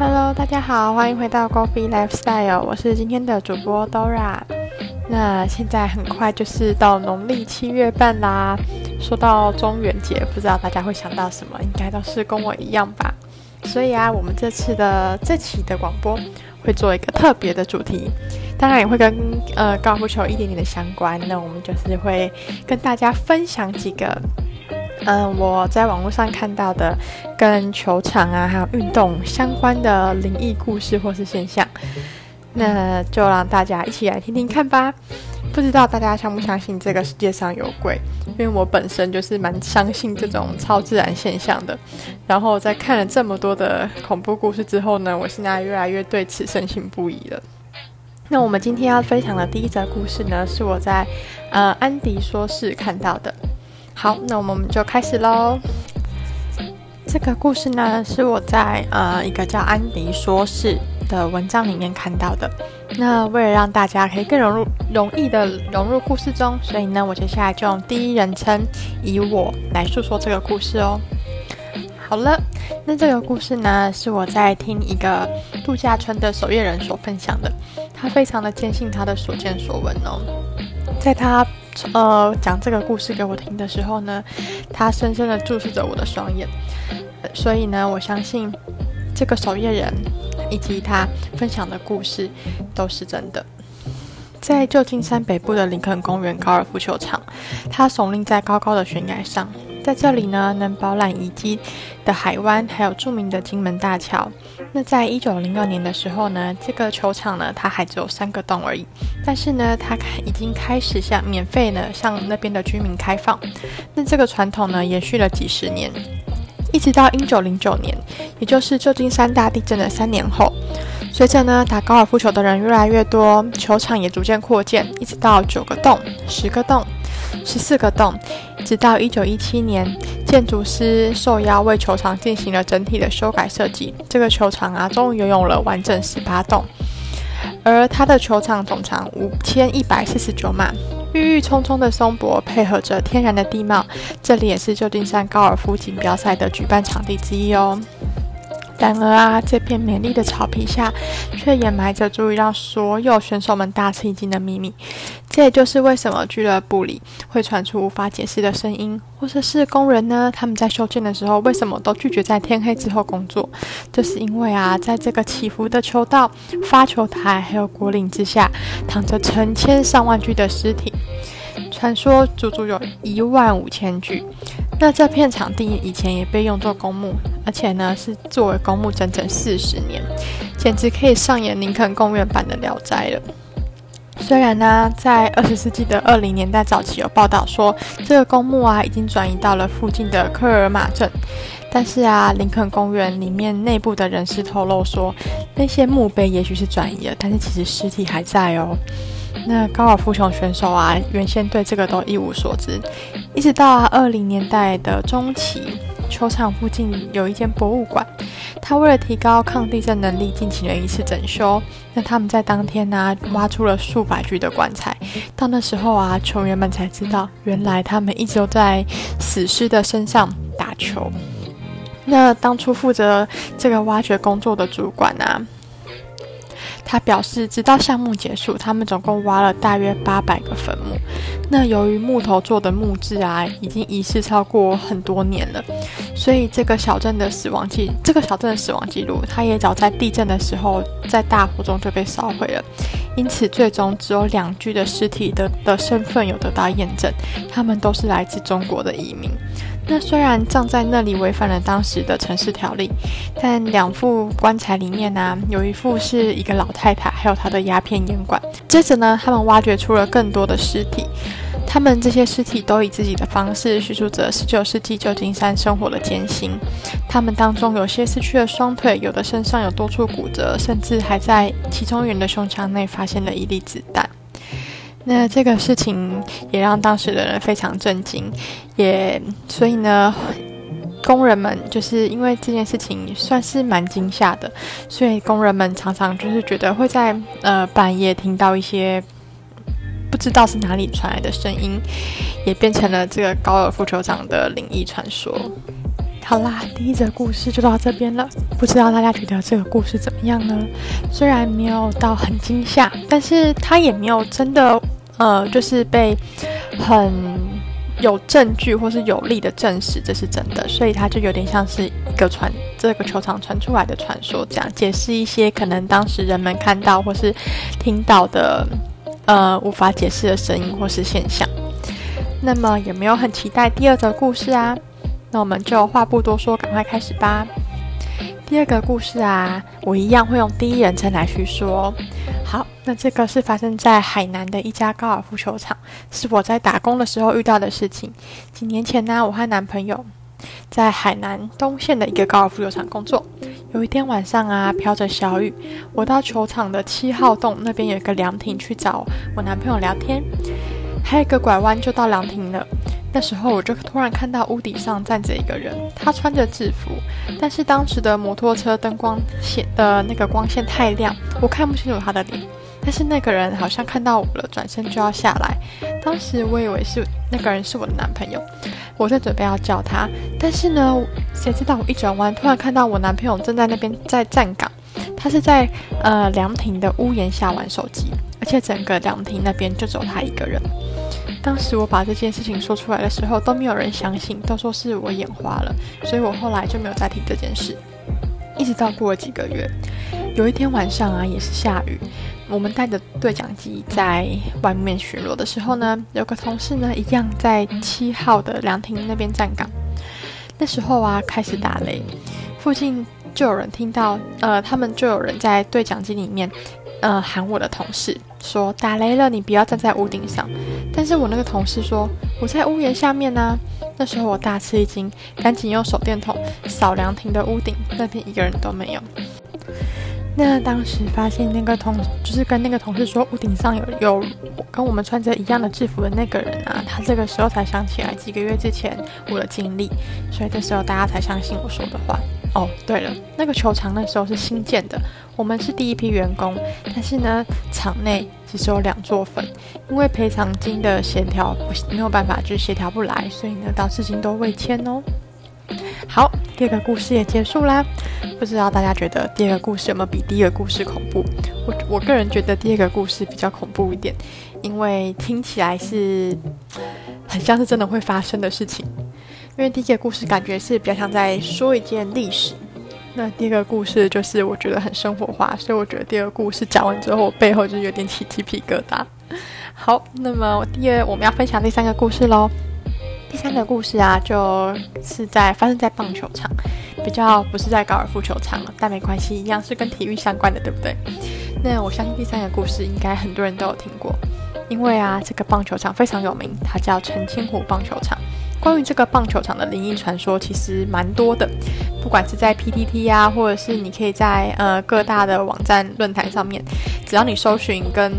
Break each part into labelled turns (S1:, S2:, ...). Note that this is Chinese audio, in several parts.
S1: Hello，大家好，欢迎回到 Coffee Lifestyle，我是今天的主播 Dora。那现在很快就是到农历七月半啦。说到中元节，不知道大家会想到什么？应该都是跟我一样吧。所以啊，我们这次的这期的广播会做一个特别的主题，当然也会跟呃高尔夫球一点点的相关。那我们就是会跟大家分享几个。嗯，我在网络上看到的跟球场啊，还有运动相关的灵异故事或是现象，那就让大家一起来听听看吧。不知道大家相不相信这个世界上有鬼？因为我本身就是蛮相信这种超自然现象的。然后在看了这么多的恐怖故事之后呢，我现在越来越对此深信不疑了。那我们今天要分享的第一则故事呢，是我在呃安迪说事看到的。好，那我们就开始喽。这个故事呢，是我在呃一个叫安迪说事的文章里面看到的。那为了让大家可以更融入、容易的融入故事中，所以呢，我接下来就用第一人称以我来诉说这个故事哦。好了，那这个故事呢，是我在听一个度假村的守夜人所分享的。他非常的坚信他的所见所闻哦，在他。呃，讲这个故事给我听的时候呢，他深深的注视着我的双眼，所以呢，我相信这个守夜人以及他分享的故事都是真的。在旧金山北部的林肯公园高尔夫球场，它耸立在高高的悬崖上。在这里呢，能饱览遗迹的海湾，还有著名的金门大桥。那在一九零二年的时候呢，这个球场呢，它还只有三个洞而已。但是呢，它已经开始向免费呢向那边的居民开放。那这个传统呢，延续了几十年，一直到一九零九年，也就是旧金山大地震的三年后。随着呢打高尔夫球的人越来越多，球场也逐渐扩建，一直到九个洞、十个洞、十四个洞。直到一九一七年，建筑师受邀为球场进行了整体的修改设计。这个球场啊，终于拥有了完整十八洞，而它的球场总长五千一百四十九码，郁郁葱葱的松柏配合着天然的地貌，这里也是旧金山高尔夫锦标赛的举办场地之一哦。然而啊，这片美丽的草皮下，却掩埋着足以让所有选手们大吃一惊的秘密。这也就是为什么俱乐部里会传出无法解释的声音，或者是工人呢？他们在修建的时候，为什么都拒绝在天黑之后工作？这是因为啊，在这个起伏的球道、发球台还有果岭之下，躺着成千上万具的尸体，传说足足有一万五千具。那这片场地以前也被用作公墓，而且呢是作为公墓整整四十年，简直可以上演林肯公园版的《聊斋》了。虽然呢，在二十世纪的二零年代早期有报道说这个公墓啊已经转移到了附近的科尔马镇，但是啊，林肯公园里面内部的人士透露说，那些墓碑也许是转移了，但是其实尸体还在哦。那高尔夫球选手啊，原先对这个都一无所知，一直到二零年代的中期，球场附近有一间博物馆，他为了提高抗地震能力，进行了一次整修。那他们在当天呢，挖出了数百具的棺材。到那时候啊，球员们才知道，原来他们一直都在死尸的身上打球。那当初负责这个挖掘工作的主管啊。他表示，直到项目结束，他们总共挖了大约八百个坟墓。那由于木头做的木质啊，已经遗失超过很多年了，所以这个小镇的死亡记，这个小镇的死亡记录，它也早在地震的时候，在大火中就被烧毁了。因此，最终只有两具的尸体的的身份有得到验证，他们都是来自中国的移民。那虽然葬在那里违反了当时的城市条例，但两副棺材里面呢，有一副是一个老太太，还有她的鸦片烟管。接着呢，他们挖掘出了更多的尸体，他们这些尸体都以自己的方式叙述着19世纪旧金山生活的艰辛。他们当中有些失去了双腿，有的身上有多处骨折，甚至还在其中人的胸腔内发现了一粒子弹。那这个事情也让当时的人非常震惊，也所以呢，工人们就是因为这件事情算是蛮惊吓的，所以工人们常常就是觉得会在呃半夜听到一些不知道是哪里传来的声音，也变成了这个高尔夫球场的灵异传说。好啦，第一则故事就到这边了。不知道大家觉得这个故事怎么样呢？虽然没有到很惊吓，但是它也没有真的呃，就是被很有证据或是有力的证实这是真的，所以它就有点像是一个传这个球场传出来的传说，这样解释一些可能当时人们看到或是听到的呃无法解释的声音或是现象。那么有没有很期待第二则故事啊？那我们就话不多说，赶快开始吧。第二个故事啊，我一样会用第一人称来叙说。好，那这个是发生在海南的一家高尔夫球场，是我在打工的时候遇到的事情。几年前呢，我和男朋友在海南东县的一个高尔夫球场工作。有一天晚上啊，飘着小雨，我到球场的七号洞那边有一个凉亭去找我男朋友聊天，还有一个拐弯就到凉亭了。那时候我就突然看到屋顶上站着一个人，他穿着制服，但是当时的摩托车灯光线的那个光线太亮，我看不清楚他的脸。但是那个人好像看到我了，转身就要下来。当时我以为是那个人是我的男朋友，我在准备要叫他，但是呢，谁知道我一转弯，突然看到我男朋友正在那边在站岗，他是在呃凉亭的屋檐下玩手机，而且整个凉亭那边就只有他一个人。当时我把这件事情说出来的时候，都没有人相信，都说是我眼花了，所以我后来就没有再提这件事。一直到过了几个月，有一天晚上啊，也是下雨，我们带着对讲机在外面巡逻的时候呢，有个同事呢，一样在七号的凉亭那边站岗。那时候啊，开始打雷，附近就有人听到，呃，他们就有人在对讲机里面。呃，喊我的同事说打雷了，你不要站在屋顶上。但是我那个同事说我在屋檐下面呢。那时候我大吃一惊，赶紧用手电筒扫凉亭的屋顶，那边一个人都没有。那当时发现那个同，就是跟那个同事说屋顶上有有跟我们穿着一样的制服的那个人啊，他这个时候才想起来几个月之前我的经历，所以这时候大家才相信我说的话。哦，对了，那个球场那时候是新建的，我们是第一批员工，但是呢，场内只是有两座坟，因为赔偿金的协调不没有办法，就是协调不来，所以呢，到至今都未签哦。好，第二个故事也结束啦。不知道大家觉得第二个故事有没有比第一个故事恐怖？我我个人觉得第二个故事比较恐怖一点，因为听起来是很像是真的会发生的事情。因为第一个故事感觉是比较像在说一件历史，那第二个故事就是我觉得很生活化，所以我觉得第二个故事讲完之后，我背后就有点起鸡皮疙瘩。好，那么第二我们要分享第三个故事喽。第三个故事啊，就是在发生在棒球场，比较不是在高尔夫球场了，但没关系，一样是跟体育相关的，对不对？那我相信第三个故事应该很多人都有听过，因为啊，这个棒球场非常有名，它叫澄清湖棒球场。关于这个棒球场的灵异传说，其实蛮多的。不管是在 PTT 啊，或者是你可以在呃各大的网站论坛上面，只要你搜寻跟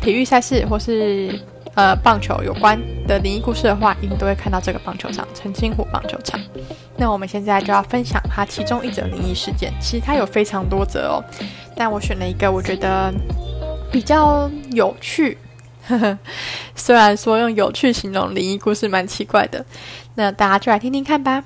S1: 体育赛事或是呃棒球有关的灵异故事的话，一定都会看到这个棒球场——澄清湖棒球场。那我们现在就要分享它其中一则灵异事件。其实它有非常多则哦，但我选了一个我觉得比较有趣。虽然说用有趣形容灵异故事蛮奇怪的，那大家就来听听看吧。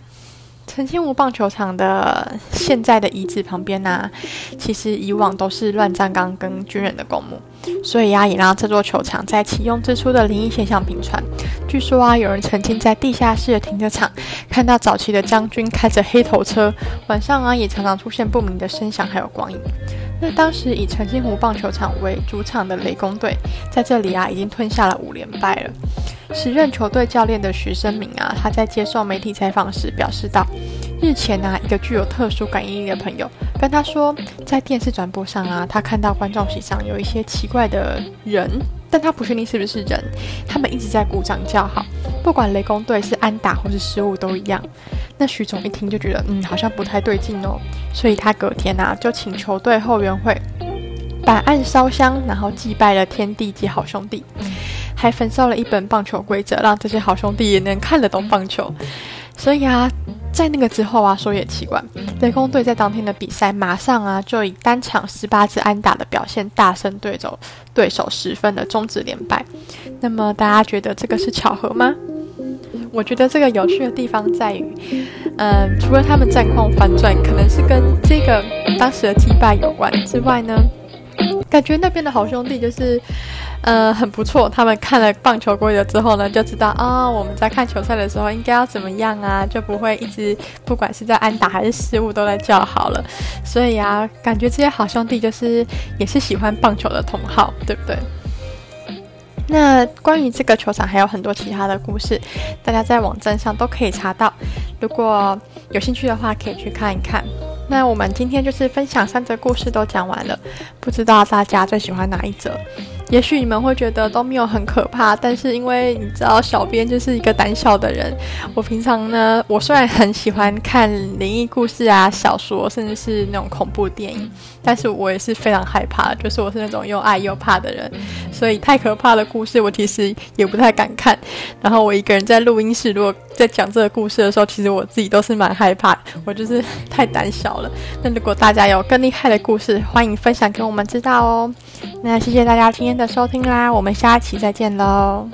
S1: 澄清湖棒球场的现在的遗址旁边呢，其实以往都是乱葬岗跟军人的公墓，所以啊，也让这座球场在启用之初的灵异现象频传。据说啊，有人曾经在地下室的停车场看到早期的将军开着黑头车，晚上啊，也常常出现不明的声响还有光影。那当时以澄清湖棒球场为主场的雷公队，在这里啊，已经吞下了五连败了。时任球队教练的徐生明啊，他在接受媒体采访时表示道：“日前啊，一个具有特殊感应力的朋友跟他说，在电视转播上啊，他看到观众席上有一些奇怪的人，但他不确定是不是人。他们一直在鼓掌叫好，不管雷公队是安打或是失误都一样。那徐总一听就觉得，嗯，好像不太对劲哦，所以他隔天啊，就请球队后援会摆案烧香，然后祭拜了天地及好兄弟。”还焚烧了一本棒球规则，让这些好兄弟也能看得懂棒球。所以啊，在那个之后啊，说也奇怪，雷公队在当天的比赛马上啊，就以单场十八支安打的表现大胜对手，对手十分的终止连败。那么大家觉得这个是巧合吗？我觉得这个有趣的地方在于，嗯，除了他们战况反转，可能是跟这个当时的击败有关之外呢，感觉那边的好兄弟就是，呃，很不错。他们看了棒球规则之后呢，就知道啊，我们在看球赛的时候应该要怎么样啊，就不会一直不管是在安打还是失误都在叫好了。所以啊，感觉这些好兄弟就是也是喜欢棒球的同好，对不对？那关于这个球场还有很多其他的故事，大家在网站上都可以查到。如果有兴趣的话，可以去看一看。那我们今天就是分享三则故事都讲完了，不知道大家最喜欢哪一则？也许你们会觉得都没有很可怕，但是因为你知道，小编就是一个胆小的人。我平常呢，我虽然很喜欢看灵异故事啊、小说，甚至是那种恐怖电影，但是我也是非常害怕，就是我是那种又爱又怕的人。所以太可怕的故事，我其实也不太敢看。然后我一个人在录音室，如果在讲这个故事的时候，其实我自己都是蛮害怕，我就是太胆小了。那如果大家有更厉害的故事，欢迎分享给我们知道哦。那谢谢大家今天的收听啦，我们下期再见喽。